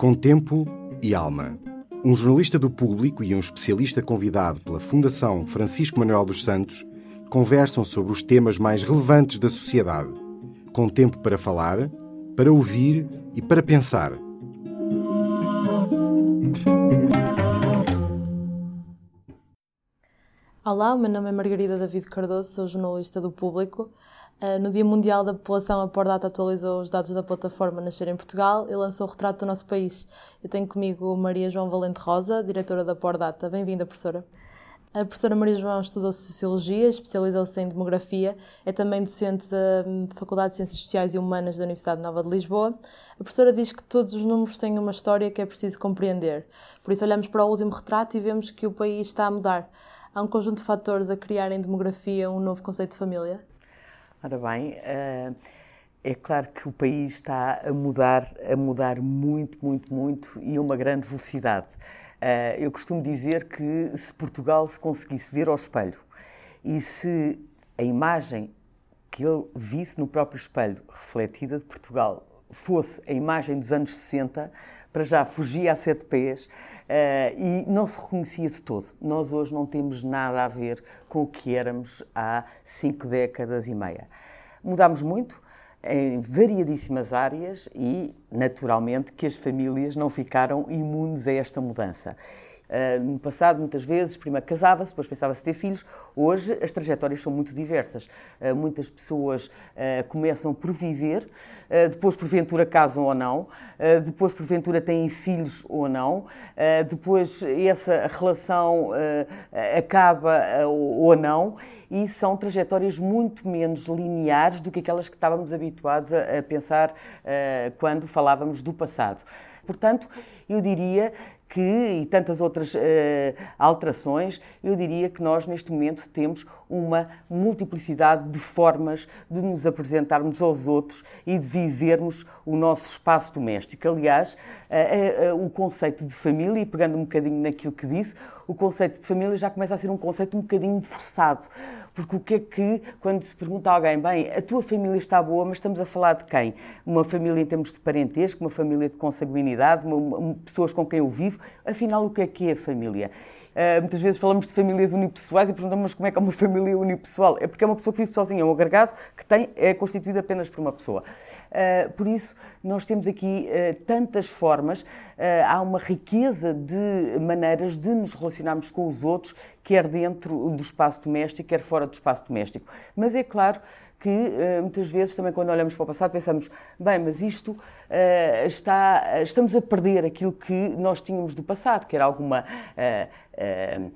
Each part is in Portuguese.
Com tempo e alma. Um jornalista do público e um especialista convidado pela Fundação Francisco Manuel dos Santos conversam sobre os temas mais relevantes da sociedade. Com tempo para falar, para ouvir e para pensar. Olá, o meu nome é Margarida David Cardoso, sou jornalista do Público. Uh, no Dia Mundial da População, a Pordata atualizou os dados da plataforma Nascer em Portugal e lançou o retrato do nosso país. Eu tenho comigo Maria João Valente Rosa, diretora da Pordata. Bem-vinda, professora. A professora Maria João estudou Sociologia, especializou-se em Demografia, é também docente da Faculdade de Ciências Sociais e Humanas da Universidade Nova de Lisboa. A professora diz que todos os números têm uma história que é preciso compreender. Por isso, olhamos para o último retrato e vemos que o país está a mudar. Há um conjunto de fatores a criar em demografia um novo conceito de família? Ora bem, eh, é claro que o país está a mudar, a mudar muito, muito, muito e a uma grande velocidade. Uh, eu costumo dizer que se Portugal se conseguisse ver ao espelho e se a imagem que ele visse no próprio espelho refletida de Portugal fosse a imagem dos anos 60, para já fugia a sete pés uh, e não se reconhecia de todo. Nós hoje não temos nada a ver com o que éramos há cinco décadas e meia. Mudámos muito, em variadíssimas áreas e, naturalmente, que as famílias não ficaram imunes a esta mudança. Uh, no passado, muitas vezes, primeiro casava-se, depois pensava-se ter filhos. Hoje, as trajetórias são muito diversas. Uh, muitas pessoas uh, começam por viver, depois, porventura, casam ou não, depois, porventura, têm filhos ou não, depois, essa relação acaba ou não, e são trajetórias muito menos lineares do que aquelas que estávamos habituados a, a pensar quando falávamos do passado. Portanto, eu diria que, e tantas outras uh, alterações, eu diria que nós neste momento temos uma multiplicidade de formas de nos apresentarmos aos outros e de vivermos o nosso espaço doméstico. Aliás, uh, uh, o conceito de família, e pegando um bocadinho naquilo que disse, o conceito de família já começa a ser um conceito um bocadinho forçado. Porque o que é que, quando se pergunta a alguém, bem, a tua família está boa, mas estamos a falar de quem? Uma família em termos de parentesco, uma família de consanguinidade, uma, uma, pessoas com quem eu vivo. Afinal, o que é que é a família? Uh, muitas vezes falamos de famílias unipessoais e perguntamos mas como é que é uma família unipessoal? É porque é uma pessoa que vive sozinha, é um agregado que tem, é constituído apenas por uma pessoa. Uh, por isso, nós temos aqui uh, tantas formas, há uma riqueza de maneiras de nos relacionarmos com os outros, quer dentro do espaço doméstico, quer fora do espaço doméstico. Mas é claro que uh, muitas vezes também quando olhamos para o passado pensamos, bem, mas isto uh, está, estamos a perder aquilo que nós tínhamos do passado, que era alguma uh,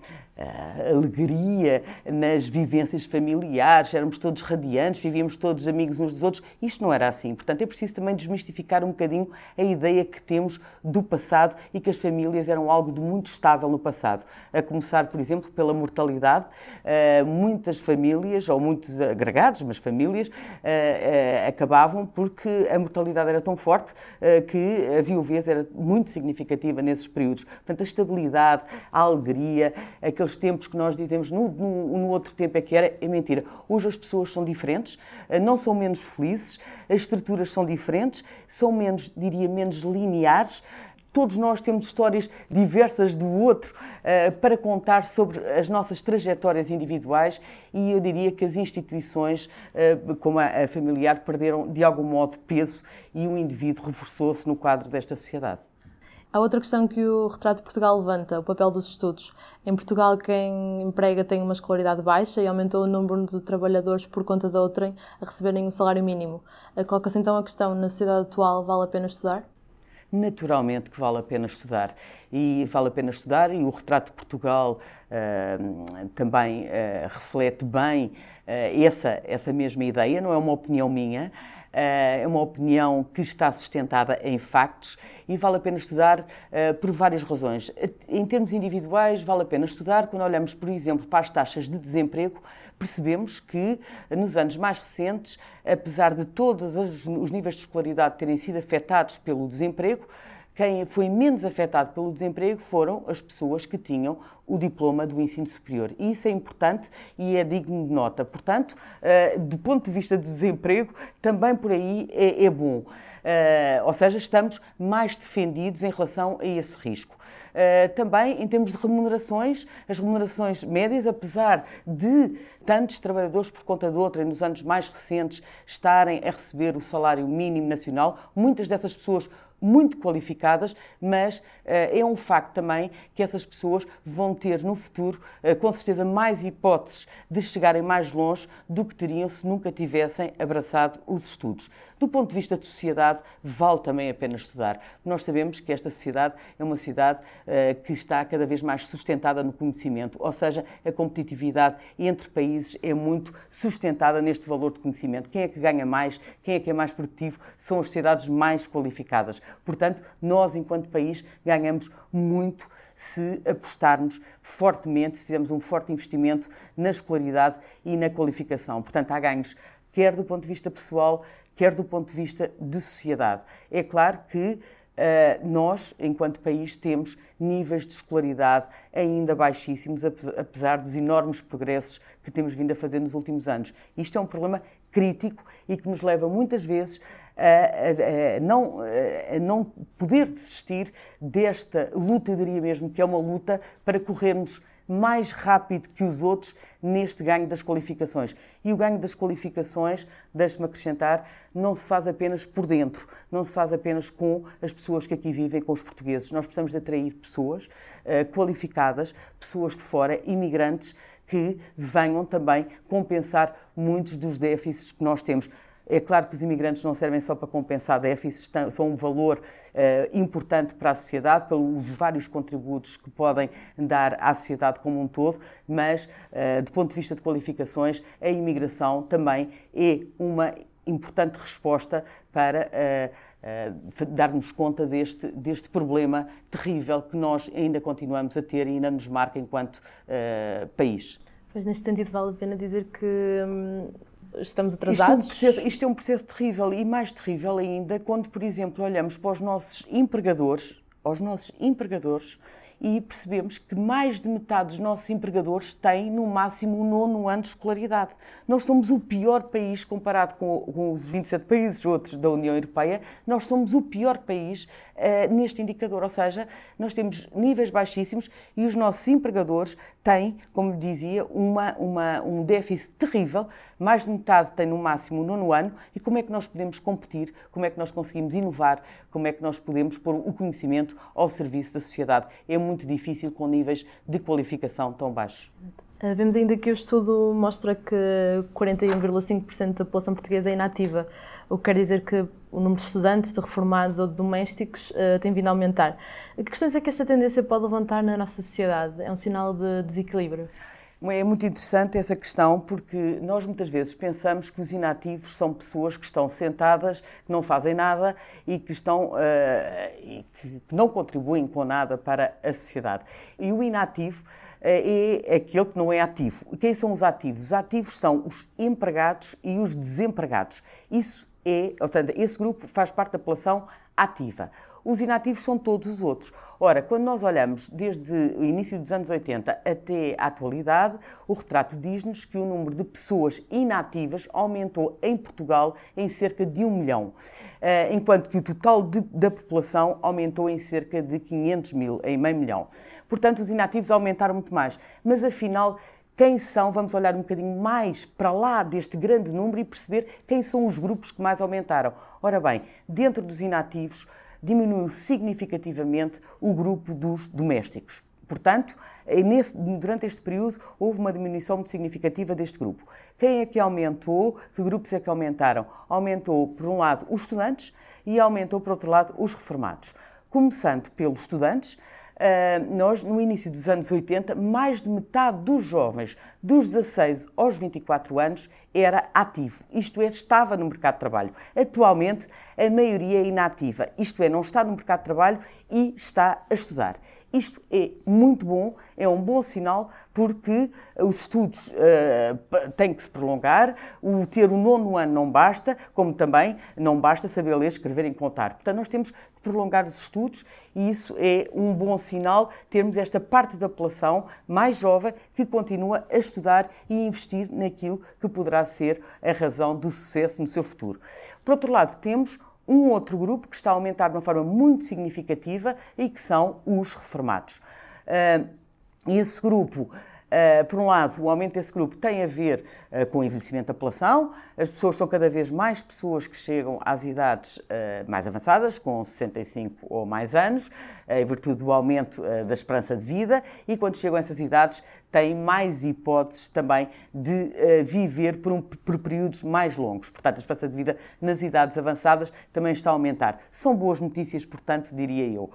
alegria nas vivências familiares, éramos todos radiantes, vivíamos todos amigos uns dos outros. Isto não era assim. Portanto, é preciso também desmistificar um bocadinho a ideia que temos do passado e que as famílias eram algo de muito estável no passado. A começar, por exemplo, pela mortalidade. Uh, muitas famílias, ou muitos agregados, mas famílias, uh, acabavam porque a mortalidade era tão forte que a viuvez era muito significativa nesses períodos. Portanto, a estabilidade, a alegria, aquele aqueles tempos que nós dizemos no, no, no, outro tempo é que era, é mentira. Hoje as pessoas são diferentes, eh, não são menos felizes, as estruturas são diferentes, são menos, diria, menos lineares. Todos nós temos histórias diversas do outro uh, para contar sobre as nossas trajetórias individuais e eu diria que as instituições, uh, como a, a familiar, perderam de algum modo peso e o indivíduo reforçou-se no quadro desta sociedade. Há outra questão que o Retrato de Portugal levanta, o papel dos estudos. Em Portugal, quem emprega tem uma escolaridade baixa e aumentou o número de trabalhadores por conta de outrem a receberem o um salário mínimo. Coloca-se então a questão, na sociedade atual, vale a pena estudar? Naturalmente que vale a pena estudar. E vale a pena estudar, e o Retrato de Portugal uh, também uh, reflete bem uh, essa, essa mesma ideia, não é uma opinião minha. Eh, é uma opinião que está sustentada em factos e vale a pena estudar eh, por várias razões. Em termos individuais, vale a pena estudar quando olhamos, por exemplo, para as taxas de desemprego, percebemos que nos anos mais recentes, apesar de todos os níveis de escolaridade terem sido afetados pelo desemprego, quem foi menos afetado pelo desemprego foram as pessoas que tinham o diploma do ensino superior. E isso é importante e é digno de nota. Portanto, uh, do ponto de vista do desemprego, também por aí é, é bom. ou seja, estamos mais defendidos em relação a esse risco. Uh, também em termos de remunerações, as remunerações médias, apesar de tantos trabalhadores por conta de outra, nos anos mais recentes, estarem a receber o salário mínimo nacional, muitas dessas pessoas muito qualificadas, mas uh, é um facto também que essas pessoas vão ter no futuro, uh, com certeza, mais hipóteses de chegarem mais longe do que teriam se nunca tivessem abraçado os estudos. Do ponto de vista de sociedade, vale também a pena estudar. Nós sabemos que esta sociedade é uma sociedade uh, que está cada vez mais sustentada no conhecimento, ou seja, a competitividade entre países é muito sustentada neste valor de conhecimento. Quem é que ganha mais, quem é que é mais produtivo, são as sociedades mais qualificadas. Portanto, nós, enquanto país, ganhamos muito se apostarmos fortemente, se fizermos um forte investimento na escolaridade e na qualificação. Portanto, há ganhos quer do ponto de vista pessoal, quer do ponto de vista de sociedade. É claro que Uh, nós, enquanto país, temos níveis de escolaridade ainda baixíssimos, apesar dos enormes progressos que temos vindo a fazer nos últimos anos. Isto é um problema crítico e que nos leva muitas vezes a, a, não, a não poder desistir desta luta, diria mesmo, que é uma luta para corrermos mais rápido que os outros neste ganho das qualificações. E o ganho das qualificações, deixe-me acrescentar, não se faz apenas por dentro, não se faz apenas com as pessoas que aqui vivem, com os portugueses. Nós precisamos de atrair pessoas uh, qualificadas, pessoas de fora, imigrantes, que venham também compensar muitos dos déficits que nós temos. É claro que os imigrantes não servem só para compensar déficits, são um valor uh, importante para a sociedade, pelos vários contributos que podem dar à sociedade como um todo, mas, uh, do ponto de vista de qualificações, a imigração também é uma importante resposta para uh, darmos conta deste, deste problema terrível que nós ainda continuamos a ter e ainda nos marca enquanto país. Pois, neste sentido, vale a pena dizer que. Hum estamos atrasados? Isto é, um processo, isto é um processo terrível e mais terrível ainda quando, por exemplo, olhamos para os nossos empregadores, aos nossos empregadores e percebemos que mais de metade dos nossos empregadores têm no máximo o nono ano de escolaridade. Nós somos o pior país comparado com, com os 27 países outros da União Europeia, nós somos o pior país uh, neste indicador, ou seja, nós temos níveis baixíssimos e os nossos empregadores têm, como lhe dizia, uma, uma, um déficit terrível, mais de metade tem no máximo o nono ano, e como é que nós podemos competir, como é que nós conseguimos inovar, como é que nós podemos pôr o conhecimento ao serviço da sociedade. É muito difícil com níveis de qualificação tão baixos. Eh, vemos ainda que o estudo mostra que 41,5% da população portuguesa é inativa, o que quer dizer que o número de estudantes, de reformados ou de domésticos uh, tem vindo a aumentar. Que questões é que esta tendência pode levantar na nossa sociedade? É um sinal de desequilíbrio? É muito interessante essa questão porque nós muitas vezes pensamos que os inativos são pessoas que estão sentadas, que não fazem nada e que estão uh, e que não contribuem com nada para a sociedade. E o inativo uh, é aquele que não é ativo. Quem são os ativos? Os ativos são os empregados e os desempregados. Isso é, portanto, esse grupo faz parte da população ativa. Os inativos são todos os outros. Ora, quando nós olhamos desde o início dos anos 80 até a atualidade, o retrato diz-nos que o número de pessoas inativas aumentou em Portugal em cerca de um milhão, eh, enquanto que o total de, da população aumentou em cerca de 500 mil, em meio milhão. Portanto, os inativos aumentaram muito mais. Mas afinal, quem são, vamos olhar um bocadinho mais para lá deste grande número e perceber quem são os grupos que mais aumentaram. Ora bem, dentro dos inativos, diminuiu significativamente o grupo dos domésticos. Portanto, nesse, durante este período houve uma diminuição muito significativa deste grupo. Quem é que aumentou? Que grupos é que aumentaram? Aumentou, por um lado, os estudantes e aumentou, por outro lado, os reformados. Começando pelos estudantes, nós, no início dos anos 80, mais de metade dos jovens dos 16 aos 24 anos era ativo, isto é, estava no mercado de trabalho. Atualmente, a maioria é inativa, isto é, não está no mercado de trabalho e está a estudar. Isto é muito bom, é um bom sinal, porque os estudos uh, têm que se prolongar, o ter o nono ano não basta, como também não basta saber ler, escrever e contar. Portanto, nós temos prolongar os estudos e isso é um bom sinal, termos esta parte da população mais jovem que continua a estudar e investir naquilo que poderá ser a razão do sucesso no seu futuro. Por outro lado, temos um outro grupo que está a aumentar de uma forma muito significativa e que são os reformados. Uh, esse grupo Uh, por um lado, o aumento desse grupo tem a ver uh, com o envelhecimento da população. As pessoas são cada vez mais pessoas que chegam às idades uh, mais avançadas, com 65 ou mais anos, em virtude do aumento da esperança de vida, e quando chegam a essas idades têm mais hipóteses também de viver por, um, por períodos mais longos. Portanto, a esperança de vida nas idades avançadas também está a aumentar. São boas notícias, portanto, diria eu.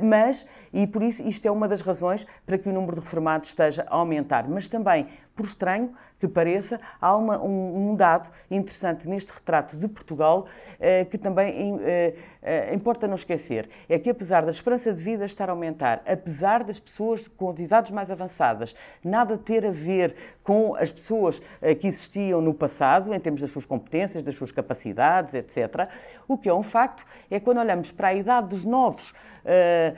mas, e por isso, isto é uma das razões para que o número de reformados esteja a aumentar, mas também por estranho que pareça, há uma, um, um, dado interessante neste retrato de Portugal eh, que também eh, eh, importa não esquecer. É que apesar da esperança de vida estar a aumentar, apesar das pessoas com as idades mais avançadas nada ter a ver com as pessoas eh, que existiam no passado, em termos das suas competências, das suas capacidades, etc., o que é um facto é quando olhamos para a idade dos novos uh,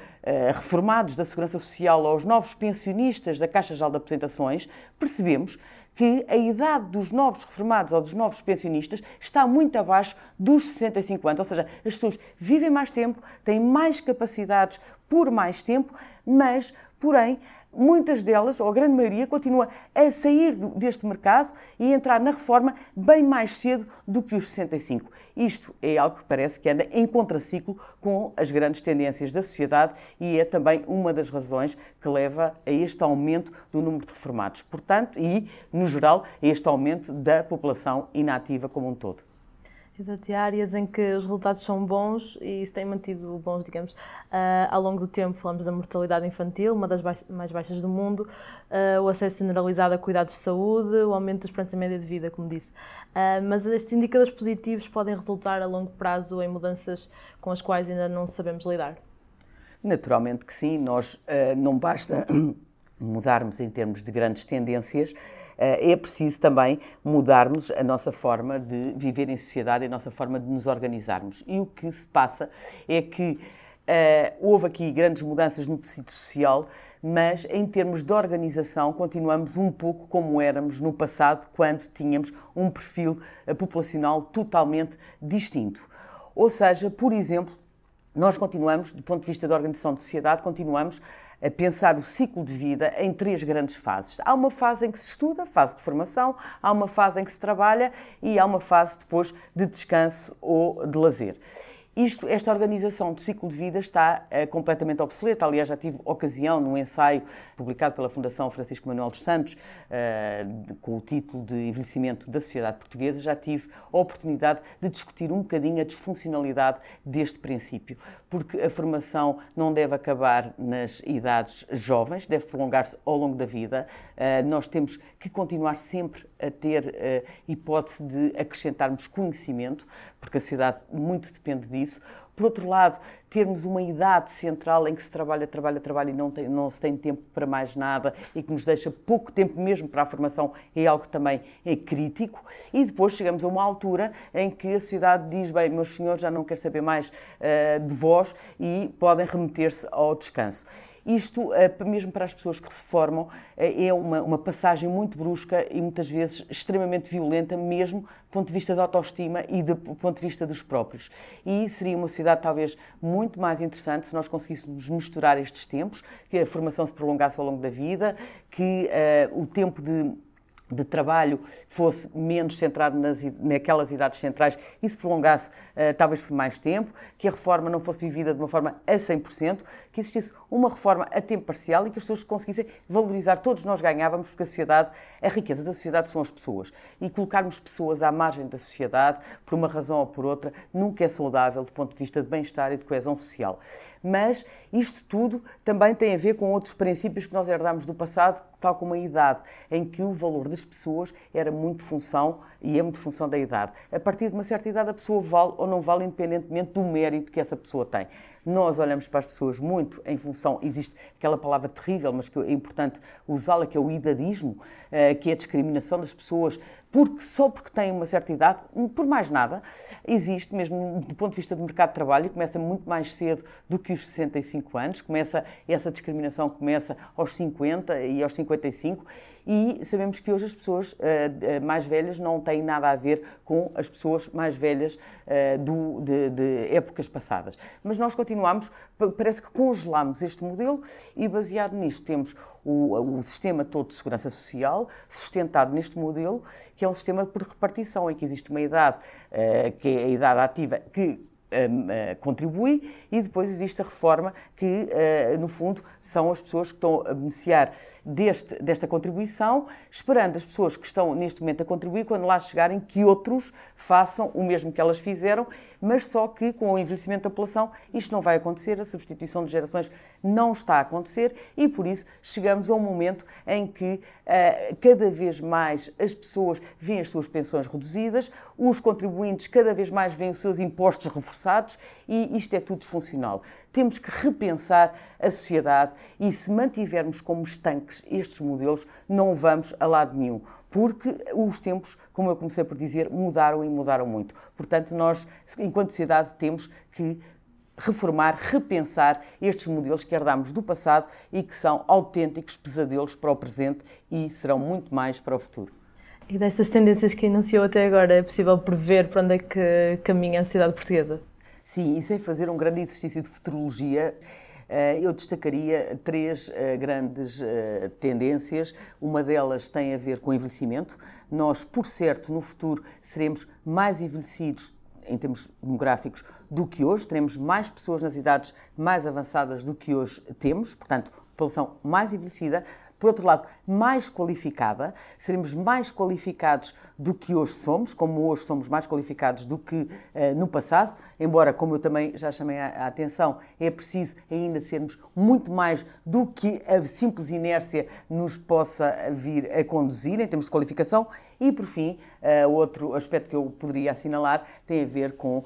reformados da Segurança Social ou os novos pensionistas da Caixa Geral de Apresentações, percebemos que a idade dos novos reformados ou dos novos pensionistas está muito abaixo dos 65 anos, ou seja, as pessoas vivem mais tempo, têm mais capacidades por mais tempo, mas, porém, muitas delas, ou a grande maioria, continua a sair deste mercado e entrar na reforma bem mais cedo do que os 65. Isto é algo que parece que anda em contraciclo com as grandes tendências da sociedade e é também uma das razões que leva a este aumento do número de reformados. Portanto, e, no geral, a este aumento da população inativa como um todo. Exato, e áreas em que os resultados são bons e se têm mantido bons, digamos, uh, ao longo do tempo. Falamos da mortalidade infantil, uma das mais baixas do mundo, uh, o acesso generalizado a cuidados de saúde, o aumento da esperança média de vida, como disse. Uh, mas estes indicadores positivos podem resultar a longo prazo em mudanças com as quais ainda não sabemos lidar. Naturalmente que sim, nós não basta mudarmos em termos de grandes tendências, eh, é preciso também mudarmos a nossa forma de viver em sociedade a nossa forma de nos organizarmos. E o que se passa é que uh, houve aqui grandes mudanças no tecido social, mas em termos de organização continuamos um pouco como éramos no passado, quando tínhamos um perfil eh, populacional totalmente distinto. Ou seja, por exemplo, nós continuamos, do ponto de vista da organização de sociedade, continuamos a pensar o ciclo de vida em três grandes fases. Há uma fase em que se estuda, fase de formação, há uma fase em que se trabalha e há uma fase depois de descanso ou de lazer. Isto, esta organização do ciclo de vida está uh, completamente obsoleta. Aliás, já tive ocasião, num ensaio publicado pela Fundação Francisco Manuel dos Santos, uh, com o título de Envelhecimento da Sociedade Portuguesa, já tive a oportunidade de discutir um bocadinho a disfuncionalidade deste princípio. Porque a formação não deve acabar nas idades jovens, deve prolongar-se ao longo da vida. Uh, nós temos que continuar sempre a ter hipótese de acrescentarmos conhecimento, porque a sociedade muito depende disso. Por outro lado, termos uma idade central em que se trabalha, trabalha, trabalha e não, tem, não se tem tempo para mais nada e que nos deixa pouco tempo mesmo para a formação é algo também é crítico. E depois chegamos a uma altura em que a sociedade diz: bem, meus senhores, já não quero saber mais uh, de vós e podem remeter-se ao descanso. Isto, eh, mesmo para as pessoas que se formam, eh, é uma, uma passagem muito brusca e muitas vezes extremamente violenta, mesmo do ponto de vista da autoestima e do ponto de vista dos próprios. E seria uma sociedade talvez muito mais interessante se nós conseguíssemos misturar estes tempos, que a formação se prolongasse ao longo da vida, que uh, o tempo de de trabalho fosse menos centrado nas, naquelas idades centrais e se prolongasse uh, talvez por mais tempo, que a reforma não fosse vivida de uma forma a 100%, que existisse uma reforma a tempo parcial e que as pessoas conseguissem valorizar, todos nós ganhávamos, porque a sociedade, a riqueza da sociedade são as pessoas. E colocarmos pessoas à margem da sociedade, por uma razão ou por outra, nunca é saudável do ponto de vista de bem-estar e de coesão social. Mas isto tudo também tem a ver com outros princípios que nós herdamos do passado, tal como a idade, em que o valor das pessoas era muito função e é muito função da idade. A partir de uma certa idade, a pessoa vale ou não vale, independentemente do mérito que essa pessoa tem. Nós olhamos para as pessoas muito em função, existe aquela palavra terrível, mas que é importante usá-la, que é o idadismo, eh, que é a discriminação das pessoas porque só porque têm uma certa idade, por mais nada, existe, mesmo do ponto de vista do mercado de trabalho, começa muito mais cedo do que os 65 anos, começa, essa discriminação começa aos 50 e aos 55, e sabemos que hoje as pessoas uh, mais velhas não têm nada a ver com as pessoas mais velhas do, de, de, épocas passadas. Mas nós continuamos, parece que congelamos este modelo e baseado nisto temos o, o, sistema todo de segurança social sustentado neste modelo, que é um sistema por repartição, em que existe uma idade, uh, que é a idade ativa, que contribui e depois existe a reforma que, uh, no fundo, são as pessoas que estão a beneficiar deste, desta contribuição, esperando as pessoas que estão neste momento a contribuir, quando lá chegarem, que outros façam o mesmo que elas fizeram, mas só que com o envelhecimento da população isto não vai acontecer, a substituição de gerações não está a acontecer e por isso chegamos a um momento em que uh, cada vez mais as pessoas veem as suas pensões reduzidas, os contribuintes cada vez mais veem os seus impostos reforçados e isto é tudo disfuncional. Temos que repensar a sociedade e se mantivermos como estanques estes modelos, não vamos a lado nenhum porque os tempos, como eu comecei por dizer, mudaram e mudaram muito. Portanto, nós, enquanto sociedade, temos que reformar, repensar estes modelos que herdamos do passado e que são autênticos pesadelos para o presente e serão muito mais para o futuro. E destas tendências que enunciou até agora, é possível prever para onde é que caminha a sociedade portuguesa? Sim, e sem fazer um grande exercício de futurologia, eh, eu destacaria três eh, grandes eh, tendências. Uma delas tem a ver com o envelhecimento. Nós, por certo, no futuro seremos mais envelhecidos em termos demográficos do que hoje, teremos mais pessoas nas idades mais avançadas do que hoje temos, portanto, população mais envelhecida, por outro lado, mais qualificada, seremos mais qualificados do que hoje somos, como hoje somos mais qualificados do que uh, no passado, embora, como eu também já chamei a, a, atenção, é preciso ainda sermos muito mais do que a simples inércia nos possa vir a conduzir em termos de qualificação. E, por fim, uh, outro aspecto que eu poderia assinalar tem a ver com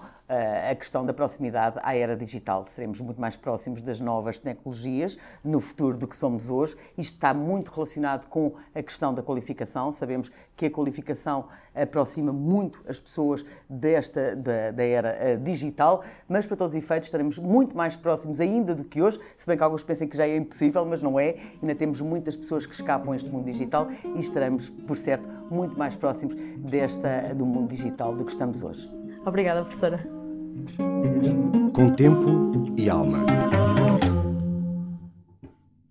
a questão da proximidade à era digital. Seremos muito mais próximos das novas tecnologias no futuro do que somos hoje. Isto está muito relacionado com a questão da qualificação. Sabemos que a qualificação aproxima muito as pessoas desta da, da era eh, digital, mas para todos os efeitos estaremos muito mais próximos ainda do que hoje, se bem que alguns pensem que já é impossível, mas não é. Ainda temos muitas pessoas que escapam a este mundo digital e estaremos, por certo, muito mais próximos desta do mundo digital do que estamos hoje. Obrigada, professora. Com tempo e alma.